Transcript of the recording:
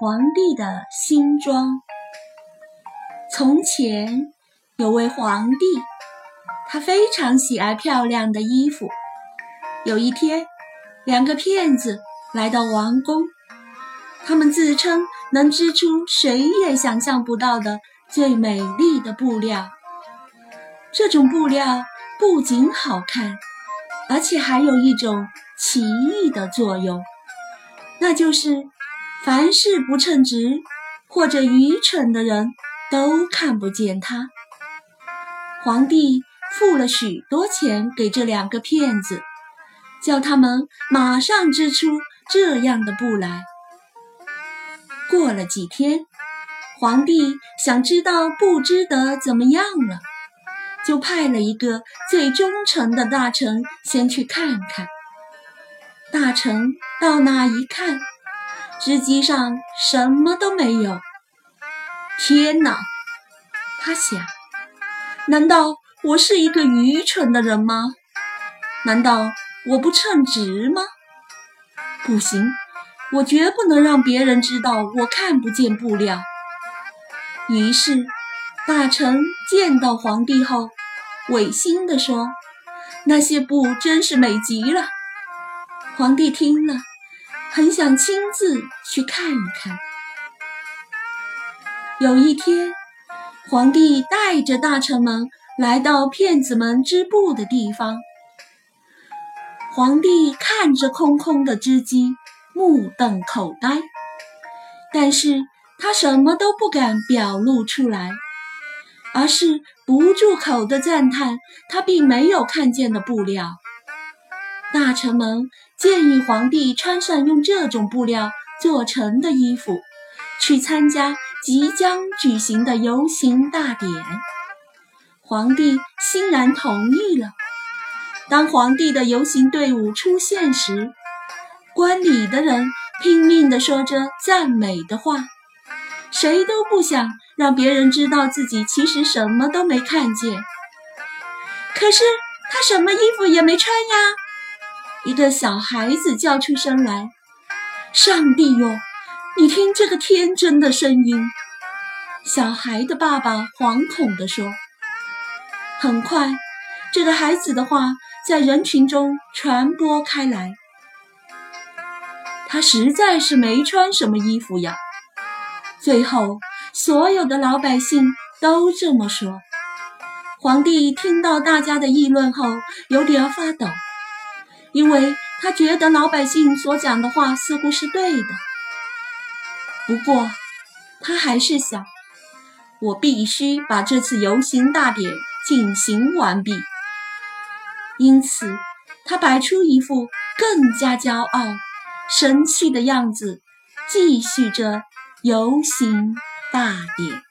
皇帝的新装。从前有位皇帝，他非常喜爱漂亮的衣服。有一天，两个骗子来到王宫，他们自称能织出谁也想象不到的最美丽的布料。这种布料不仅好看，而且还有一种奇异的作用，那就是凡是不称职或者愚蠢的人。都看不见他。皇帝付了许多钱给这两个骗子，叫他们马上织出这样的布来。过了几天，皇帝想知道布织得怎么样了，就派了一个最忠诚的大臣先去看看。大臣到那一看，织机上什么都没有。天哪！他想，难道我是一个愚蠢的人吗？难道我不称职吗？不行，我绝不能让别人知道我看不见布料。于是，大臣见到皇帝后，违心地说：“那些布真是美极了。”皇帝听了，很想亲自去看一看。有一天，皇帝带着大臣们来到骗子们织布的地方。皇帝看着空空的织机，目瞪口呆，但是他什么都不敢表露出来，而是不住口的赞叹他并没有看见的布料。大臣们建议皇帝穿上用这种布料做成的衣服，去参加。即将举行的游行大典，皇帝欣然同意了。当皇帝的游行队伍出现时，观礼的人拼命地说着赞美的话，谁都不想让别人知道自己其实什么都没看见。可是他什么衣服也没穿呀！一个小孩子叫出声来：“上帝哟！”你听这个天真的声音，小孩的爸爸惶恐地说。很快，这个孩子的话在人群中传播开来。他实在是没穿什么衣服呀。最后，所有的老百姓都这么说。皇帝听到大家的议论后，有点发抖，因为他觉得老百姓所讲的话似乎是对的。不过，他还是想，我必须把这次游行大典进行完毕。因此，他摆出一副更加骄傲、神气的样子，继续着游行大典。